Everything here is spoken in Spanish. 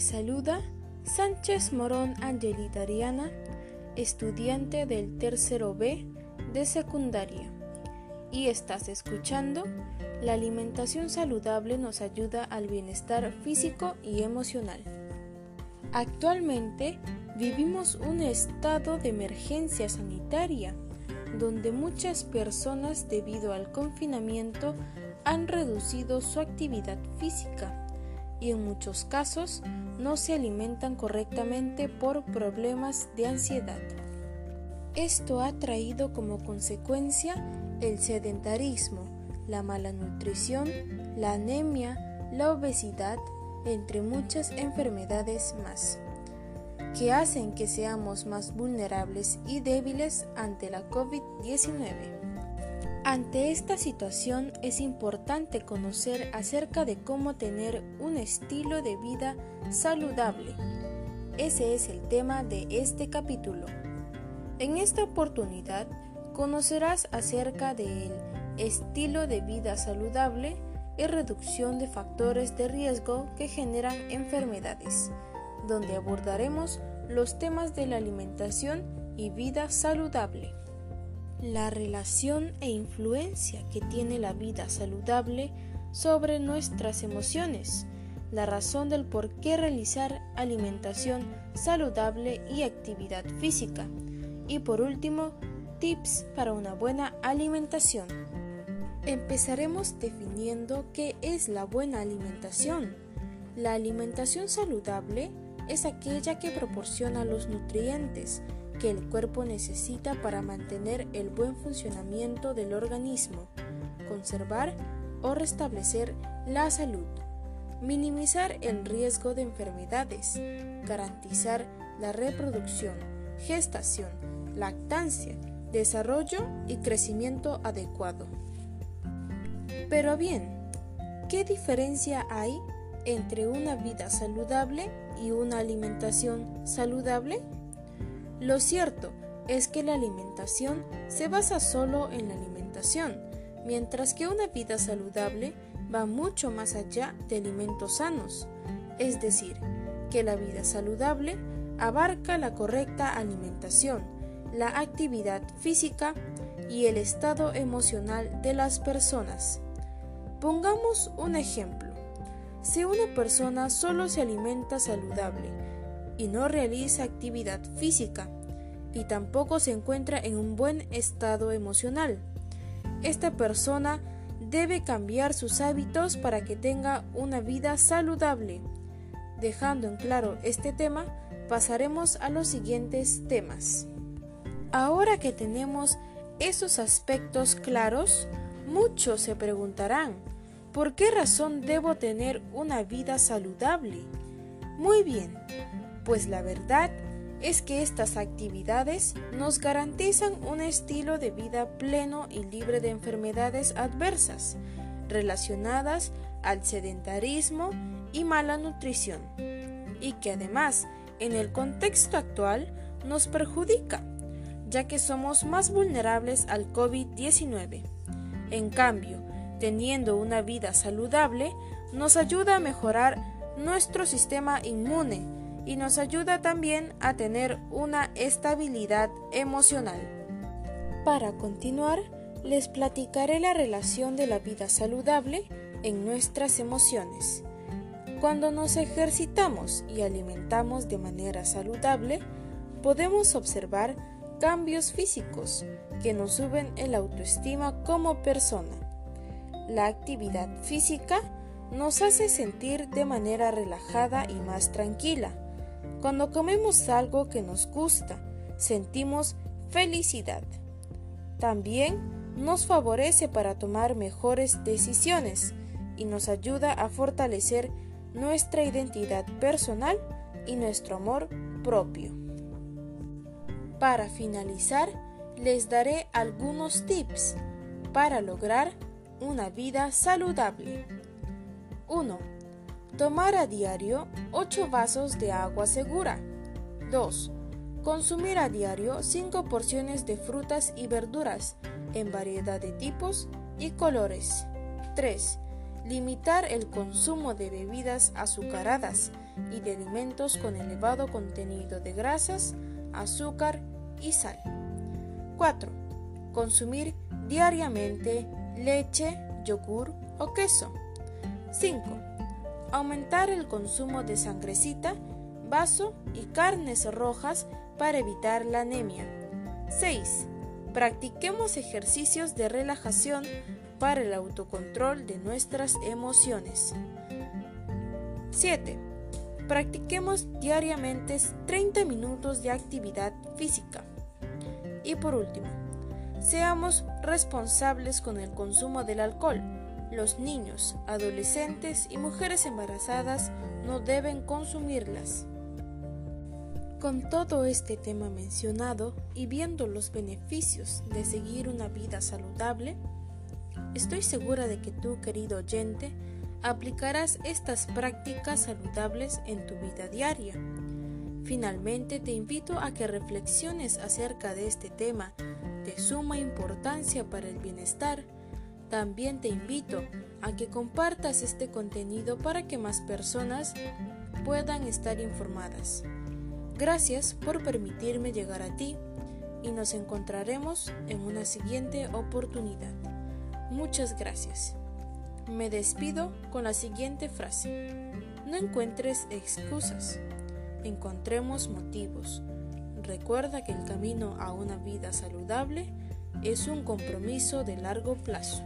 Saluda Sánchez Morón Angelita Ariana, estudiante del tercero B de secundaria. Y estás escuchando La alimentación saludable nos ayuda al bienestar físico y emocional. Actualmente vivimos un estado de emergencia sanitaria donde muchas personas debido al confinamiento han reducido su actividad física y en muchos casos no se alimentan correctamente por problemas de ansiedad. Esto ha traído como consecuencia el sedentarismo, la mala nutrición, la anemia, la obesidad, entre muchas enfermedades más, que hacen que seamos más vulnerables y débiles ante la COVID-19. Ante esta situación es importante conocer acerca de cómo tener un estilo de vida saludable. Ese es el tema de este capítulo. En esta oportunidad conocerás acerca del estilo de vida saludable y reducción de factores de riesgo que generan enfermedades, donde abordaremos los temas de la alimentación y vida saludable. La relación e influencia que tiene la vida saludable sobre nuestras emociones, la razón del por qué realizar alimentación saludable y actividad física, y por último, tips para una buena alimentación. Empezaremos definiendo qué es la buena alimentación. La alimentación saludable es aquella que proporciona los nutrientes, que el cuerpo necesita para mantener el buen funcionamiento del organismo, conservar o restablecer la salud, minimizar el riesgo de enfermedades, garantizar la reproducción, gestación, lactancia, desarrollo y crecimiento adecuado. Pero bien, ¿qué diferencia hay entre una vida saludable y una alimentación saludable? Lo cierto es que la alimentación se basa solo en la alimentación, mientras que una vida saludable va mucho más allá de alimentos sanos, es decir, que la vida saludable abarca la correcta alimentación, la actividad física y el estado emocional de las personas. Pongamos un ejemplo. Si una persona solo se alimenta saludable, y no realiza actividad física y tampoco se encuentra en un buen estado emocional. Esta persona debe cambiar sus hábitos para que tenga una vida saludable. Dejando en claro este tema, pasaremos a los siguientes temas. Ahora que tenemos esos aspectos claros, muchos se preguntarán, ¿por qué razón debo tener una vida saludable? Muy bien, pues la verdad es que estas actividades nos garantizan un estilo de vida pleno y libre de enfermedades adversas relacionadas al sedentarismo y mala nutrición, y que además en el contexto actual nos perjudica, ya que somos más vulnerables al COVID-19. En cambio, teniendo una vida saludable, nos ayuda a mejorar nuestro sistema inmune, y nos ayuda también a tener una estabilidad emocional. Para continuar, les platicaré la relación de la vida saludable en nuestras emociones. Cuando nos ejercitamos y alimentamos de manera saludable, podemos observar cambios físicos que nos suben el autoestima como persona. La actividad física nos hace sentir de manera relajada y más tranquila cuando comemos algo que nos gusta, sentimos felicidad. También nos favorece para tomar mejores decisiones y nos ayuda a fortalecer nuestra identidad personal y nuestro amor propio. Para finalizar, les daré algunos tips para lograr una vida saludable. 1 Tomar a diario 8 vasos de agua segura. 2. Consumir a diario 5 porciones de frutas y verduras en variedad de tipos y colores. 3. Limitar el consumo de bebidas azucaradas y de alimentos con elevado contenido de grasas, azúcar y sal. 4. Consumir diariamente leche, yogur o queso. 5. Aumentar el consumo de sangrecita, vaso y carnes rojas para evitar la anemia. 6. Practiquemos ejercicios de relajación para el autocontrol de nuestras emociones. 7. Practiquemos diariamente 30 minutos de actividad física. Y por último, seamos responsables con el consumo del alcohol. Los niños, adolescentes y mujeres embarazadas no deben consumirlas. Con todo este tema mencionado y viendo los beneficios de seguir una vida saludable, estoy segura de que tú, querido oyente, aplicarás estas prácticas saludables en tu vida diaria. Finalmente te invito a que reflexiones acerca de este tema de suma importancia para el bienestar. También te invito a que compartas este contenido para que más personas puedan estar informadas. Gracias por permitirme llegar a ti y nos encontraremos en una siguiente oportunidad. Muchas gracias. Me despido con la siguiente frase. No encuentres excusas, encontremos motivos. Recuerda que el camino a una vida saludable es un compromiso de largo plazo.